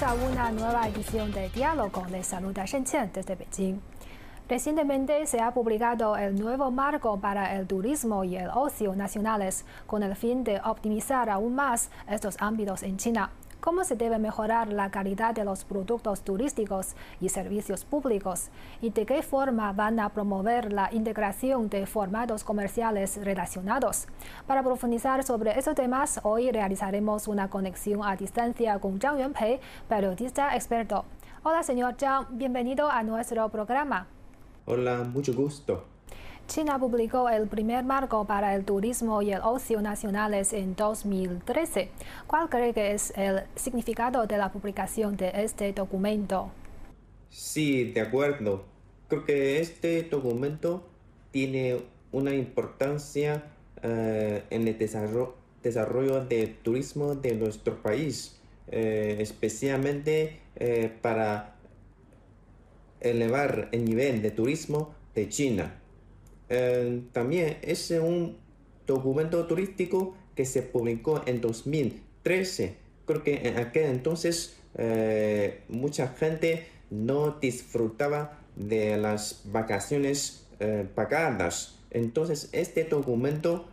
Bienvenidos a una nueva edición de Diálogo. Les saluda Shen Qian desde Beijing. Recientemente se ha publicado el nuevo marco para el turismo y el ocio nacionales con el fin de optimizar aún más estos ámbitos en China cómo se debe mejorar la calidad de los productos turísticos y servicios públicos y de qué forma van a promover la integración de formatos comerciales relacionados. Para profundizar sobre esos temas, hoy realizaremos una conexión a distancia con Zhang Yuanpei, periodista experto. Hola, señor Zhang, bienvenido a nuestro programa. Hola, mucho gusto. China publicó el primer marco para el turismo y el ocio nacionales en 2013. ¿Cuál cree que es el significado de la publicación de este documento? Sí, de acuerdo. Creo que este documento tiene una importancia eh, en el desarrollo, del turismo de nuestro país, eh, especialmente eh, para elevar el nivel de turismo de China. Eh, también es un documento turístico que se publicó en 2013. Creo que en aquel entonces eh, mucha gente no disfrutaba de las vacaciones eh, pagadas. Entonces este documento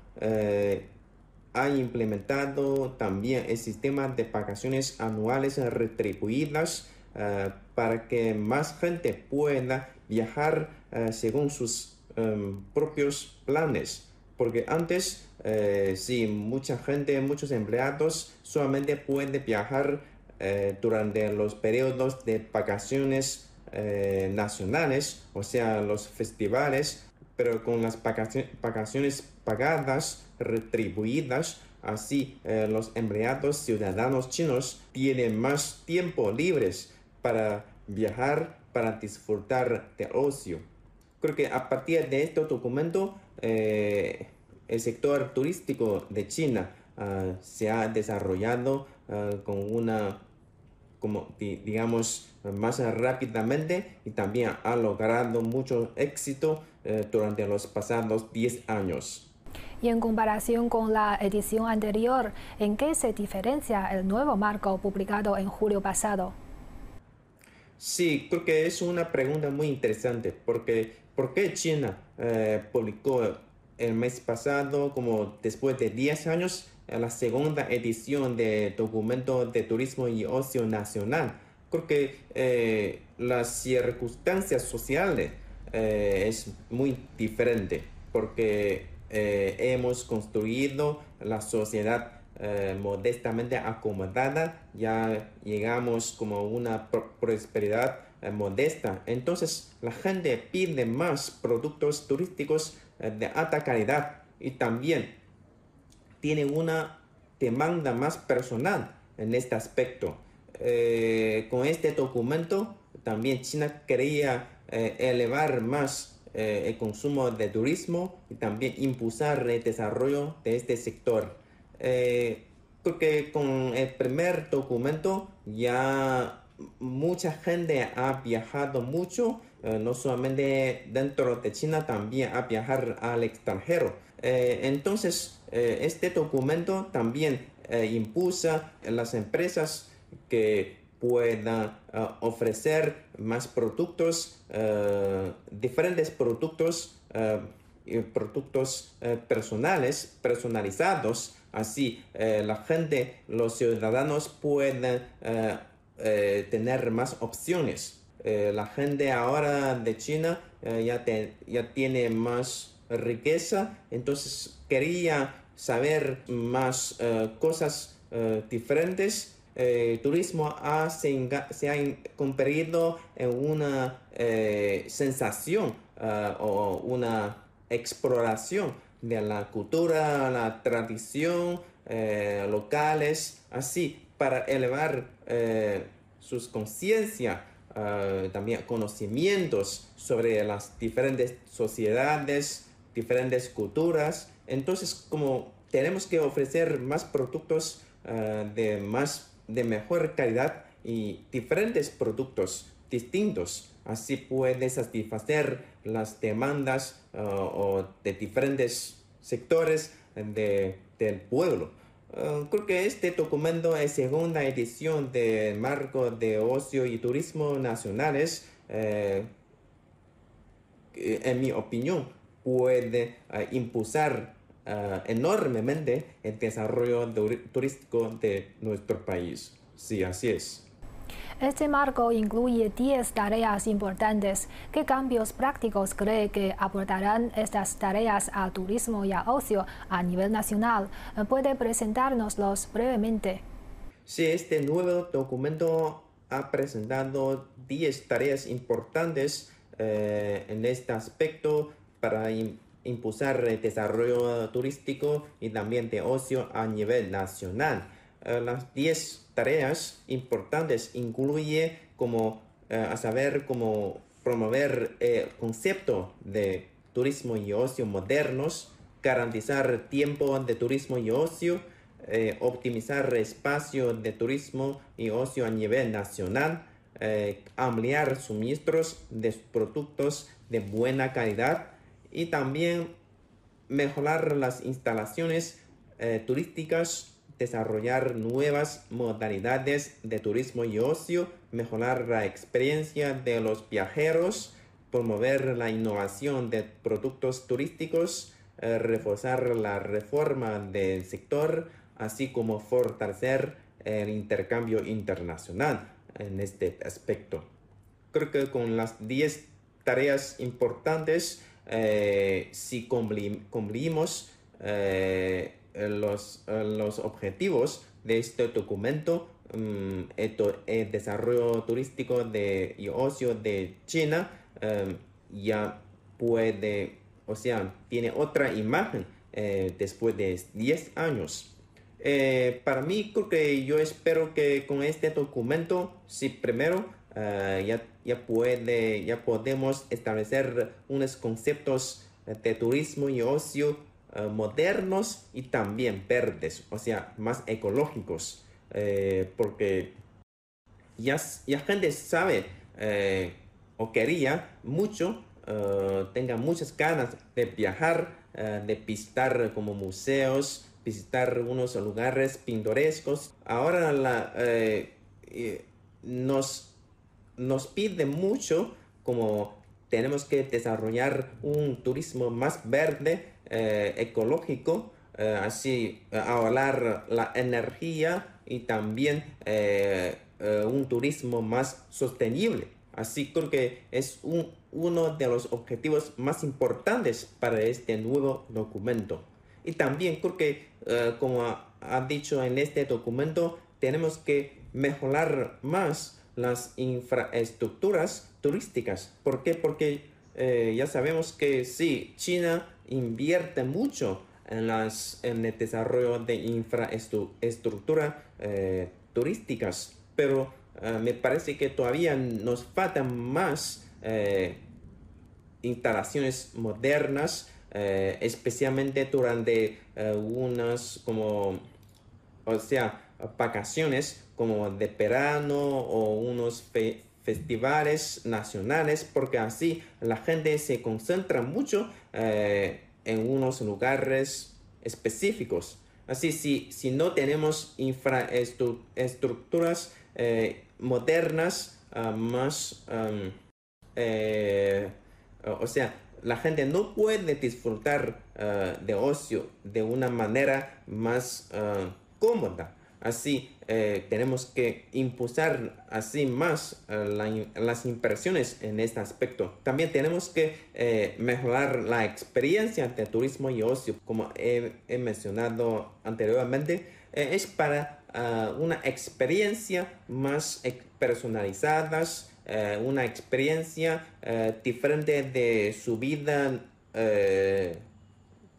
ha implementado también el sistema de vacaciones anuales retribuidas para que más gente pueda viajar según sus Em, propios planes. Porque antes, eh, sí, mucha gente, muchos empleados solamente pueden viajar eh, durante los periodos de vacaciones eh, nacionales, o sea, los festivales, pero con las vacaciones pagadas, retribuidas, así los empleados ciudadanos chinos tienen más tiempo libres para viajar, para disfrutar de ocio creo que a partir de este documento, eh, el sector turístico de China ah, se ha desarrollado ah, con una, digamos, más rápidamente y también ha logrado mucho éxito eh, durante los pasados 10 años. Y en comparación con la edición anterior, ¿en qué se diferencia el nuevo marco publicado en julio pasado? Sí, creo que es una pregunta muy interesante porque ¿por qué China eh, publicó el mes pasado, como después de 10 años, la segunda edición de documento de turismo y ocio nacional? Creo que eh, las circunstancias sociales eh, es muy diferente porque hemos construido la sociedad eh, modestamente acomodada, ya llegamos como una prosperidad eh, modesta. Entonces la gente pide más productos turísticos eh, de alta calidad y también tiene una demanda más personal en este aspecto. con este documento también China quería elevar más el consumo de turismo y también impulsar el desarrollo de este sector eh, porque con el primer documento ya mucha gente ha viajado mucho, eh, no solamente dentro de China, también a viajar al extranjero. Eh, entonces, este documento también impulsa a las empresas que puedan ofrecer más productos, diferentes productos productos personales, personalizados Así, eh, la gente, los ciudadanos pueden eh, eh, tener más opciones. la gente ahora de China ya, ya tiene más riqueza, entonces quería saber más cosas diferentes. El turismo ha, se, se, ha convertido en una sensación o una exploración de la cultura, la tradición eh, locales, así para elevar eh, sus conciencia, eh, también conocimientos sobre las diferentes sociedades, diferentes culturas. Entonces, como tenemos que ofrecer más productos de más de mejor calidad y diferentes productos distintos Así puede satisfacer las demandas uh, de diferentes sectores del pueblo. creo que este documento es segunda edición del marco de ocio y turismo nacionales. en mi opinión, puede impulsar enormemente el desarrollo turístico de nuestro país. Sí, así es. Este marco incluye 10 tareas importantes. ¿Qué cambios prácticos cree que aportarán estas tareas al turismo y al ocio a nivel nacional? ¿Puede presentárnoslos brevemente? Sí, este nuevo documento ha presentado 10 tareas importantes eh, en este aspecto para impulsar el desarrollo turístico y también de ocio a nivel nacional. Eh, las 10 tareas importantes incluye como eh, a saber cómo promover el concepto de turismo y ocio modernos, garantizar tiempo de turismo y ocio, eh, optimizar espacio de turismo y ocio a nivel nacional, ampliar suministros de productos de buena calidad y también mejorar las instalaciones turísticas desarrollar nuevas modalidades de turismo y ocio, mejorar la experiencia de los viajeros, promover la innovación de productos turísticos, eh, reforzar la reforma del sector, así como fortalecer el intercambio internacional en este aspecto. Creo que con las 10 tareas importantes, eh, si cumplimos eh, los, los objetivos de este documento, mm, el, desarrollo turístico de, y ocio de China em, ya puede, o sea, tiene otra imagen eh, después de 10 años. Eh, para mí, creo que yo espero que con este documento, si primero eh, ya, ya, puede, ya podemos establecer unos conceptos de turismo y ocio eh, modernos y también verdes, o sea, más ecológicos, eh, porque ya, ya gente sabe eh, o quería mucho, tenga muchas ganas de viajar, de visitar como museos, visitar unos lugares pintorescos. Ahora nos, nos pide mucho como tenemos que desarrollar un turismo más verde, eh, ecológico, eh, así eh, ahorrar la energía y también un turismo más sostenible. Así creo que es un, uno de los objetivos más importantes para este nuevo documento. Y también creo que, como ha dicho en este documento, tenemos que mejorar más las infraestructuras turísticas. ¿Por qué? Porque ya sabemos que sí, China invierte mucho en, las, en el desarrollo de infraestructura eh, turísticas, pero eh, me parece que todavía nos faltan más eh, instalaciones modernas, especialmente durante unas como, o sea, vacaciones como de verano o unos festivales nacionales, porque así la gente se concentra mucho eh, en unos lugares específicos. Así, si, si no tenemos infraestructuras eh, modernas, ah, más, eh, o sea, la gente no puede disfrutar ah, de ocio de una manera más ah, cómoda. Así, eh, tenemos que impulsar así más eh, las inversiones en este aspecto. También tenemos que eh, mejorar la experiencia de turismo y ocio, como he, mencionado anteriormente, es para ah, una experiencia más personalizada, una experiencia diferente de su vida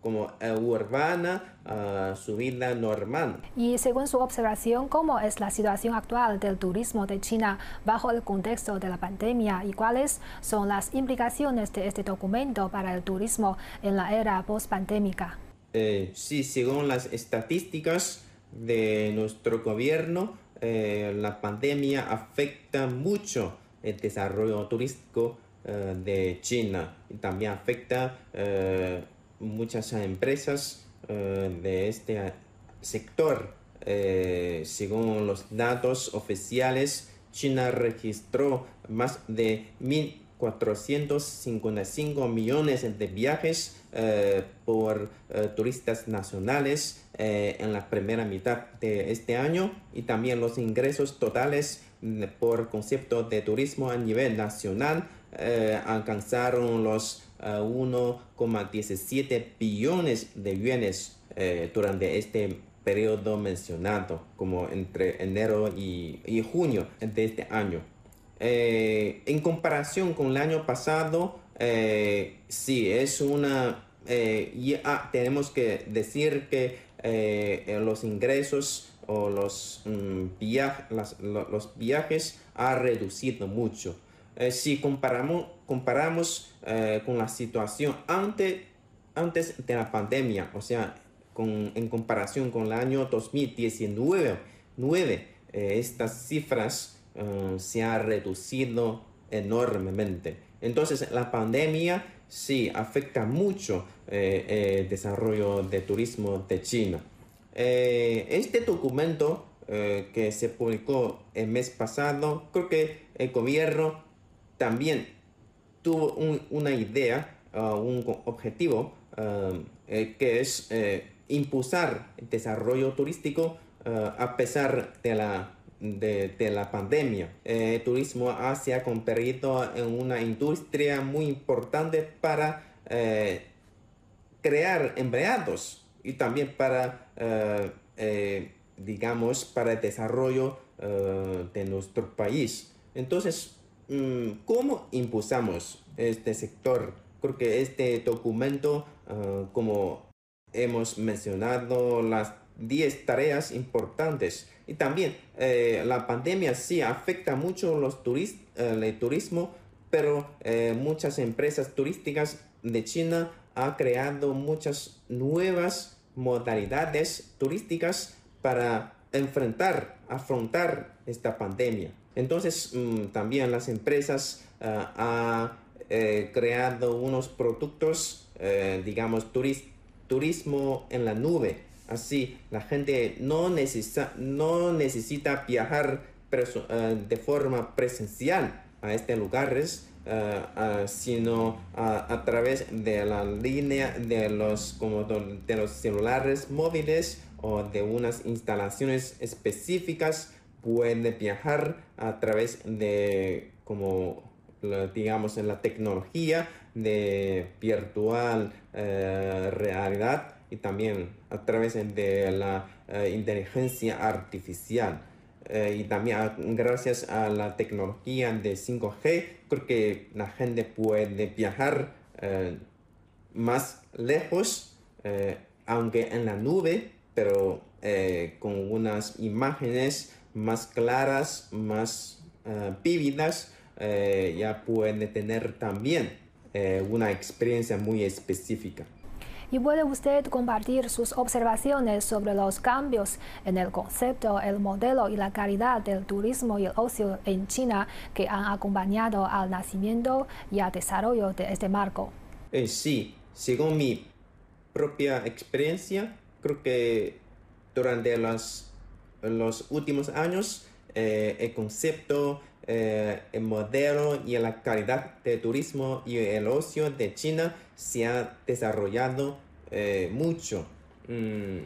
como eh, urbana a su vida normal. Y según su observación, ¿cómo es la situación actual del turismo de China bajo el contexto de la pandemia y cuáles son las implicaciones de este documento para el turismo en la era post-pandémica? Eh, sí, según las estadísticas de nuestro gobierno, eh, la pandemia afecta mucho el desarrollo turístico de China y también afecta muchas empresas eh, de este sector. según los datos oficiales, China registró más de 1.455 millones de viajes eh, por eh, turistas nacionales eh, en la primera mitad de este año y también los ingresos totales mm, por concepto de turismo a nivel nacional alcanzaron los 1,17 billones de yuanes durante este periodo mencionado, como entre enero y, junio de este año. en comparación con el año pasado, eh, sí, es una... Eh, tenemos que decir que eh, los ingresos o los, mm, los viajes ha reducido mucho. Eh, si comparamos, comparamos con la situación antes, antes de la pandemia, o sea, en comparación con el año 2019, 9, estas cifras se han reducido enormemente. Entonces, la pandemia sí afecta mucho eh, eh, el desarrollo de turismo de China. Eh, este documento que se publicó el mes pasado, creo que el gobierno también tuvo una idea, un objetivo, que es impulsar el desarrollo turístico a pesar de la de, la pandemia. El eh, turismo se ha convertido en una industria muy importante para eh, crear empleados y también para, eh, digamos, para el desarrollo de nuestro país. Entonces, ¿cómo impulsamos este sector? Creo que este documento, como hemos mencionado, las 10 tareas importantes. Y también eh, la pandemia sí afecta mucho los el turismo, pero eh, muchas empresas turísticas de China han creado muchas nuevas modalidades turísticas para enfrentar, afrontar esta pandemia. Entonces mm, también las empresas han creado unos productos, digamos, turismo en la nube Así, la gente no necesita, no necesita viajar eh, de forma presencial a estos lugares, eh, eh, sino a través de la línea de los, como de los celulares móviles o de unas instalaciones específicas. Puede viajar a través de, como digamos, en la tecnología de virtual realidad y también a través de la eh, inteligencia artificial. Eh, y también gracias a la tecnología de 5G, creo que la gente puede viajar eh, más lejos, aunque en la nube, pero con unas imágenes más claras, más vívidas, ya puede tener también una experiencia muy específica y puede usted compartir sus observaciones sobre los cambios en el concepto, el modelo y la calidad del turismo y el ocio en China que han acompañado al nacimiento y al desarrollo de este marco. Eh, sí, según mi propia experiencia, creo que durante los, los últimos años eh, el concepto, eh, el modelo y la calidad del turismo y el ocio de China se ha desarrollado eh, mucho. Mm,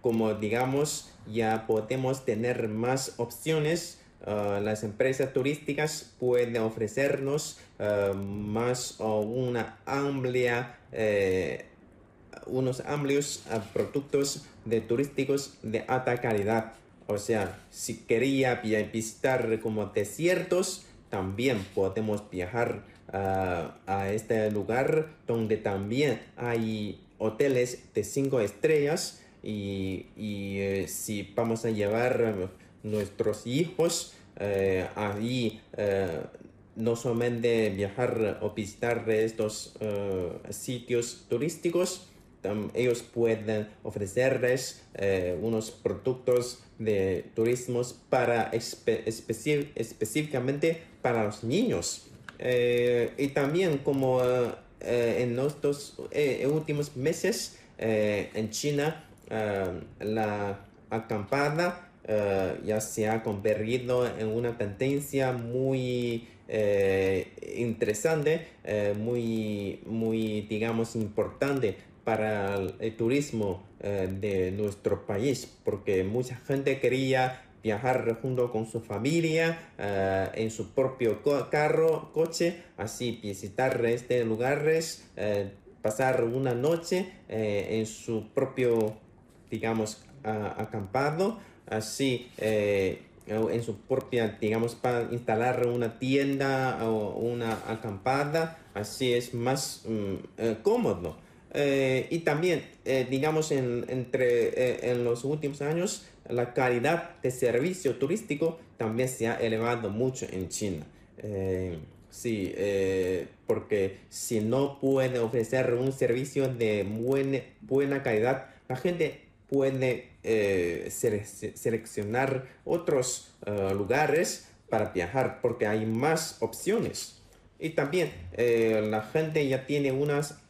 como digamos, ya podemos tener más opciones. Las empresas turísticas pueden ofrecernos más o una amplia, eh, unos amplios ah, productos de turísticos de alta calidad. O sea, si quería visitar como desiertos, también podemos viajar a este lugar donde también hay hoteles de cinco estrellas y, eh, si vamos a llevar nuestros hijos eh, ahí eh, no solamente viajar o visitar estos sitios turísticos ellos pueden ofrecerles unos productos de turismo para específicamente para los niños. Eh, y también como eh, en estos eh, últimos meses en China la acampada ya se ha convertido en una tendencia muy interesante, muy, muy, digamos, importante para el turismo de nuestro país, porque mucha gente quería viajar junto con su familia eh, en su propio carro, coche, así visitar este lugares, eh, pasar una noche eh, en su propio, digamos, acampado, así en su propia, digamos, para instalar una tienda o una acampada, así es más mm, cómodo. Y también, digamos, en, entre, en los últimos años, la calidad de servicio turístico también se ha elevado mucho en China. Eh, sí, eh, porque si no puede ofrecer un servicio de buena, buena calidad, la gente puede eh, seleccionar otros lugares para viajar porque hay más opciones. Y también la gente ya tiene unas,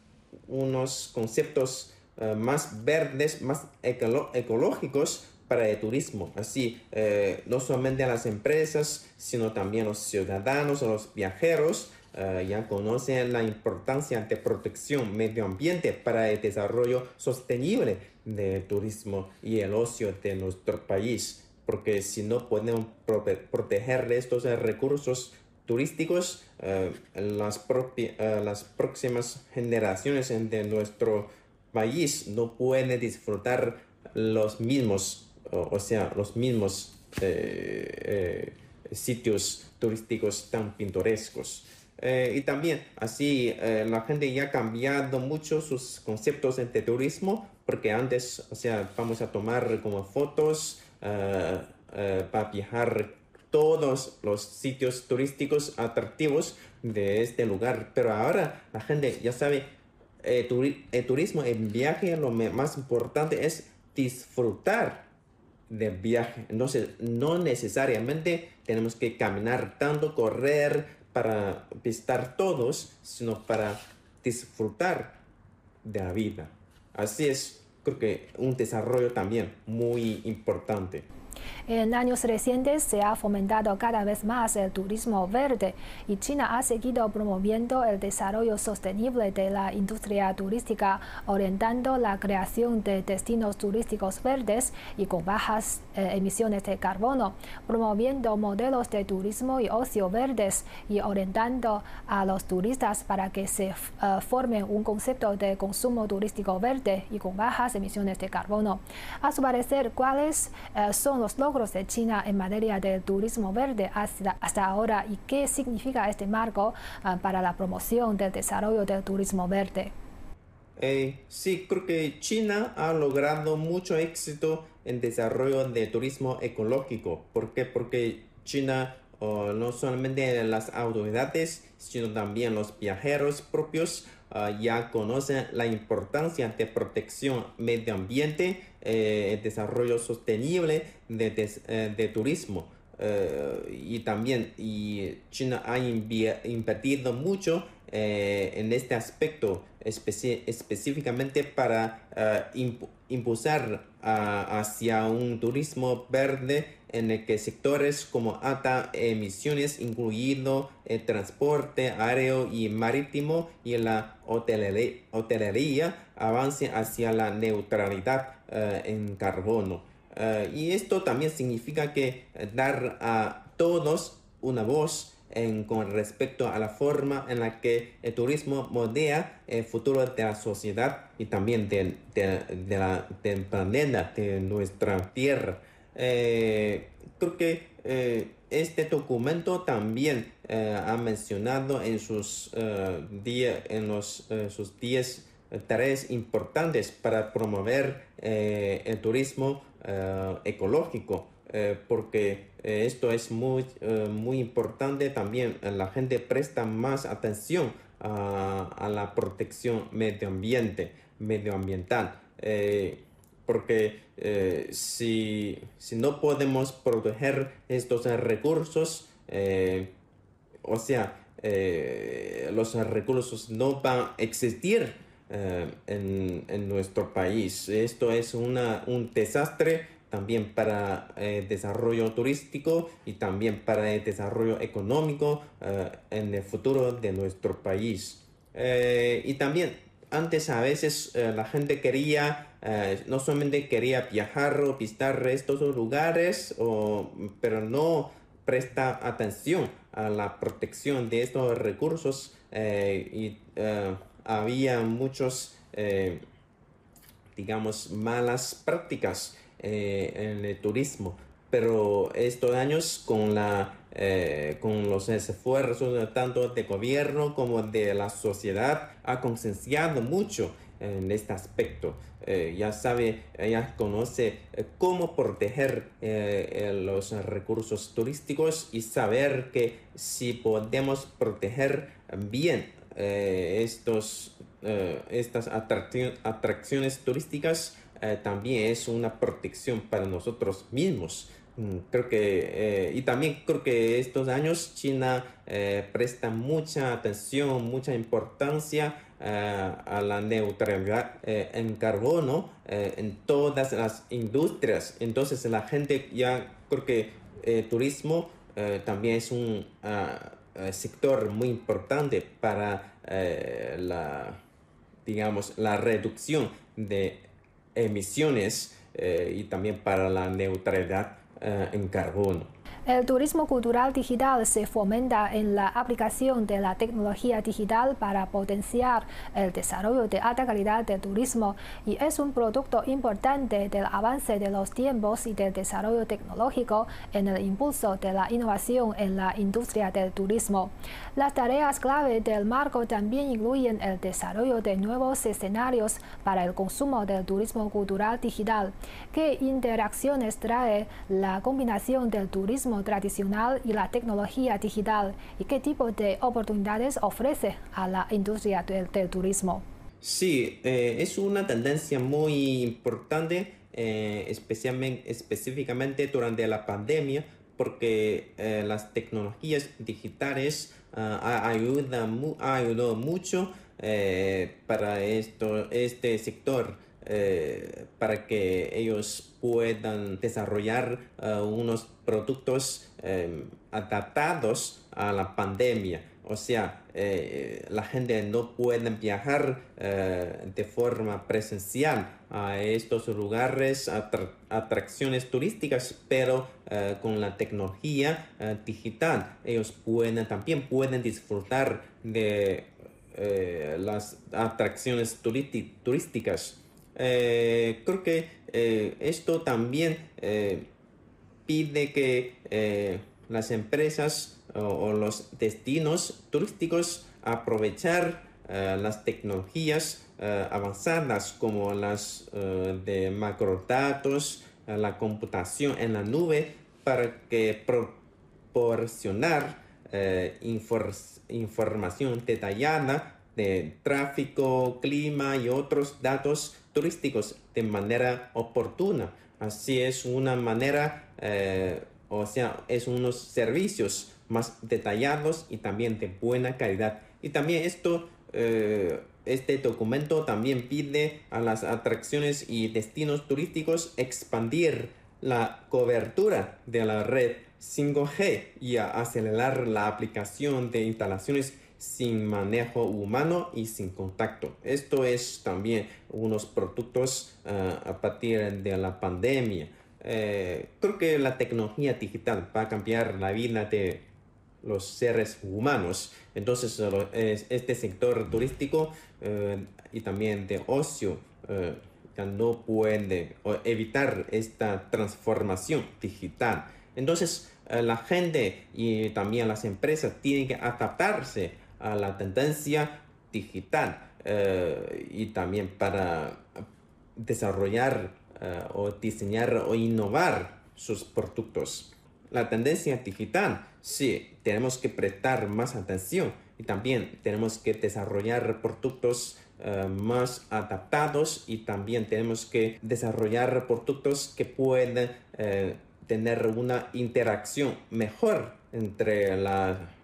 unos conceptos más verdes, más ecológicos para el turismo. Así, eh, no solamente las empresas, sino también los ciudadanos los viajeros eh, ya conocen la importancia de protección medio ambiente para el desarrollo sostenible del turismo y el ocio de nuestro país. Porque si no podemos proteger estos recursos turísticos, eh, las, las próximas generaciones de nuestro país no pueden disfrutar los mismos o, sea, los mismos eh, eh, sitios turísticos tan pintorescos. Eh, y también así la gente ya ha cambiado mucho sus conceptos de turismo porque antes, o sea, vamos a tomar como fotos para viajar todos los sitios turísticos atractivos de este lugar. Pero ahora la gente ya sabe, el turismo, el viaje, lo más importante es disfrutar de viaje. Entonces, no necesariamente tenemos que caminar tanto, correr para visitar todos, sino para disfrutar de la vida. Así es, creo que un desarrollo también muy importante. En años recientes se ha fomentado cada vez más el turismo verde y China ha seguido promoviendo el desarrollo sostenible de la industria turística, orientando la creación de destinos turísticos verdes y con bajas eh, emisiones de carbono, promoviendo modelos de turismo y ocio verdes y orientando a los turistas para que se formen un concepto de consumo turístico verde y con bajas emisiones de carbono. A su parecer, ¿cuáles eh, son los logros de China en materia de turismo verde hasta, ahora y qué significa este marco ah, para la promoción del desarrollo del turismo verde. Eh, sí, creo que China ha logrado mucho éxito en desarrollo de turismo ecológico. ¿Por qué? Porque China no solamente las autoridades, sino también los viajeros propios Ah, ya conocen la importancia de protección medio ambiente, eh, desarrollo sostenible de, eh, turismo. Eh, y también y China ha invertido mucho en este aspecto específicamente para impulsar hacia un turismo verde en el que sectores como alta emisiones, incluido el transporte aéreo y marítimo y la hotelería, hotelería avance hacia la neutralidad eh, en carbono. Eh, y esto también significa que dar a todos una voz con respecto a la forma en la que el turismo moldea el futuro de la sociedad y también de, de, la, del planeta, de nuestra tierra. Eh, creo que eh, este documento también eh, ha mencionado en sus, en los, sus 10 tareas importantes para promover el turismo ecológico. Eh, porque eh, esto es muy, eh, muy importante también. La gente presta más atención a, la protección medio ambiente, medioambiental. porque si, si, no podemos proteger estos recursos, o sea, los recursos no van a existir en, en, nuestro país. Esto es una, un desastre también para el desarrollo turístico y también para el desarrollo económico en el futuro de nuestro país. y también antes a veces la gente quería eh, no solamente quería viajar o visitar estos lugares, pero no presta atención a la protección de estos recursos eh, y eh, había muchos, digamos, malas prácticas en el turismo. Pero estos años con la con los esfuerzos tanto de gobierno como de la sociedad ha concienciado mucho en este aspecto. Eh, ya sabe, ya conoce eh, cómo proteger eh, los recursos turísticos y saber que si podemos proteger bien estos, estas atracciones turísticas, también es una protección para nosotros mismos. Mm, creo que, y también creo que estos años China presta mucha atención, mucha importancia eh, a la neutralidad eh, en carbono eh, en todas las industrias. Entonces la gente ya creo que turismo también es un ah, sector muy importante para la, digamos, la reducción de emisiones y también para la neutralidad en carbono. El turismo cultural digital se fomenta en la aplicación de la tecnología digital para potenciar el desarrollo de alta calidad del turismo y es un producto importante del avance de los tiempos y del desarrollo tecnológico en el impulso de la innovación en la industria del turismo. Las tareas clave del marco también incluyen el desarrollo de nuevos escenarios para el consumo del turismo cultural digital. ¿Qué interacciones trae la combinación del turismo tradicional y la tecnología digital y qué tipo de oportunidades ofrece a la industria del, turismo. Sí, eh, es una tendencia muy importante, eh, especialmente, específicamente durante la pandemia, porque eh, las tecnologías digitales uh, ayudan, ha ayudado mucho para este sector. Para que ellos puedan desarrollar unos productos em, adaptados a la pandemia. O sea, eh, la gente no puede viajar eh, de forma presencial a estos lugares, atracciones turísticas, pero eh, con la tecnología digital ellos pueden, también pueden disfrutar de las atracciones turísticas. Creo que esto también pide que eh, las empresas o, los destinos turísticos aprovechar eh, las tecnologías eh, avanzadas como las de macrodatos, la computación en la nube para que proporcionar información detallada de tráfico, clima y otros datos turísticos de manera oportuna. Así es una manera, eh, o sea, es unos servicios más detallados y también de buena calidad. Y también esto, eh, este documento también pide a las atracciones y destinos turísticos expandir la cobertura de la red 5G y acelerar la aplicación de instalaciones sin manejo humano y sin contacto. Esto es también unos productos ah, a partir de la pandemia. Eh, creo que la tecnología digital va a cambiar la vida de los seres humanos. Entonces, este sector turístico eh, y también de ocio eh, ya no puede evitar esta transformación digital. Entonces, la gente y también las empresas tienen que adaptarse a la tendencia digital eh, y también para desarrollar eh, o diseñar o innovar sus productos. La tendencia digital, sí, tenemos que prestar más atención y también tenemos que desarrollar productos eh, más adaptados y también tenemos que desarrollar productos que pueden tener una interacción mejor entre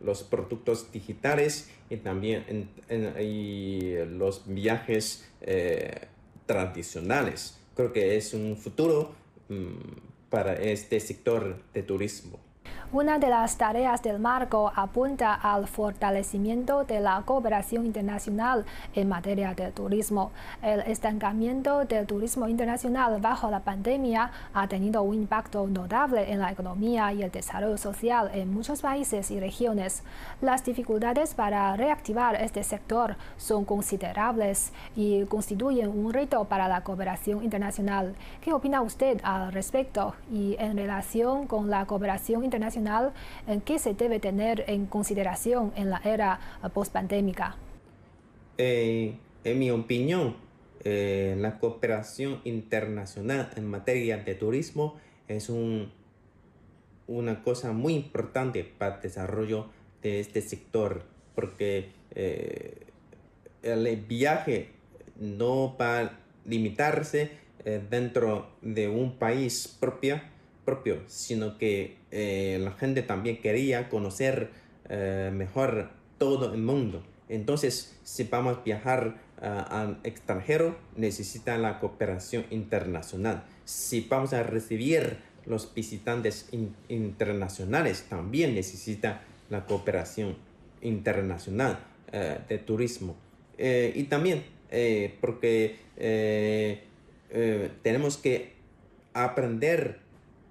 los productos digitales y también en, los viajes eh, tradicionales. Creo que es un futuro mm, para este sector de turismo. Una de las tareas del marco apunta al fortalecimiento de la cooperación internacional en materia de turismo. El estancamiento del turismo internacional bajo la pandemia ha tenido un impacto notable en la economía y el desarrollo social en muchos países y regiones. Las dificultades para reactivar este sector son considerables y constituyen un reto para la cooperación internacional. ¿Qué opina usted al respecto? Y en relación con la cooperación internacional, en qué se debe tener en consideración en la era postpandémica? Eh, en mi opinión, eh, la cooperación internacional en materia de turismo es un, una cosa muy importante para el desarrollo de este sector, porque eh, el viaje no va a limitarse dentro de un país propio, propio, sino que eh, la gente también quería conocer eh, mejor todo el mundo. Entonces, si vamos a viajar eh, al extranjero, necesita la cooperación internacional. Si vamos a recibir los visitantes internacionales, también necesita la cooperación internacional de turismo. y también porque tenemos que aprender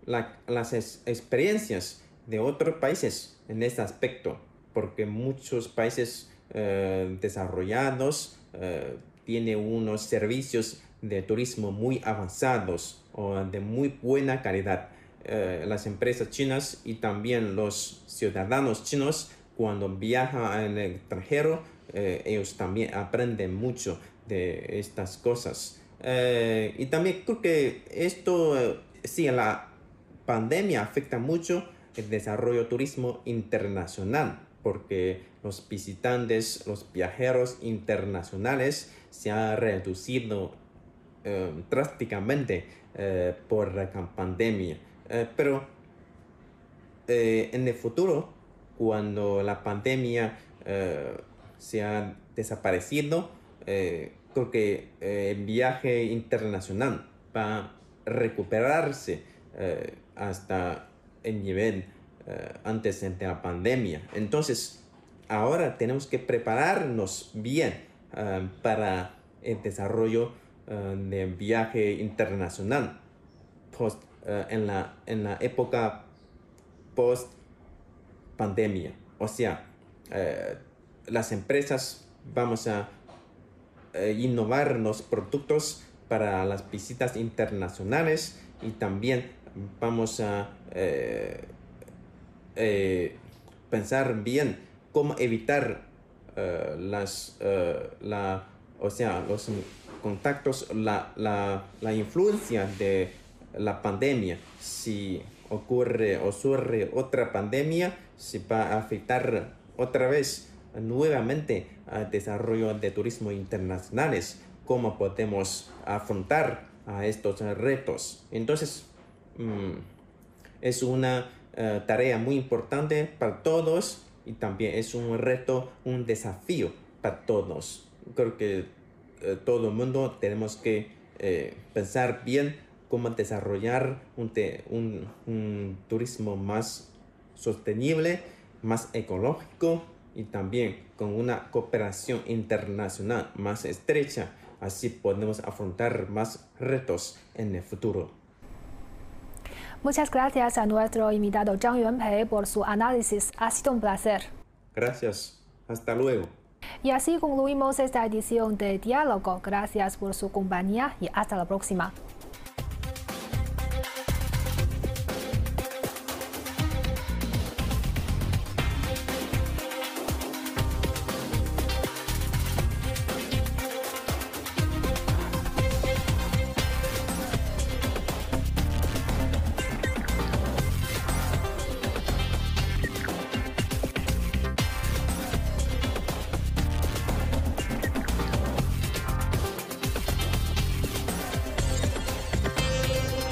las experiencias de otros países en este aspecto, porque muchos países eh, desarrollados eh, tienen unos servicios de turismo muy avanzados o de muy buena calidad. Eh, las empresas chinas y también los ciudadanos chinos cuando viajan el extranjero, ellos también aprenden mucho de estas cosas. y también creo que esto, sí, la pandemia afecta mucho el desarrollo turismo internacional porque los visitantes, los viajeros internacionales se han reducido eh, drásticamente eh, por la pandemia. Eh, pero en el futuro, cuando la pandemia se ha desaparecido, creo que el viaje internacional va a recuperarse hasta el nivel eh, antes de la pandemia. Entonces, ahora tenemos que prepararnos bien eh, para el desarrollo uh, de viaje internacional post, en, la, en la época post pandemia. O sea, las empresas vamos a innovar los productos para las visitas internacionales y también vamos a eh, eh, pensar bien cómo evitar eh, las, la, o sea, los contactos, la, la, la, influencia de la pandemia. Si ocurre o surge otra pandemia, se va a afectar otra vez nuevamente al desarrollo de turismo internacionales. ¿Cómo podemos afrontar a estos retos? Entonces, Mm, es una eh, tarea muy importante para todos y también es un reto, un desafío para todos. Creo que eh, todo el mundo tenemos que eh, pensar bien cómo desarrollar un, un, turismo más sostenible, más ecológico y también con una cooperación internacional más estrecha. Así podemos afrontar más retos en el futuro. Muchas gracias a nuestro invitado Zhang Yuanpei por su análisis. Ha sido un placer. Gracias. Hasta luego. Y así concluimos esta edición de Diálogo. Gracias por su compañía y hasta la próxima.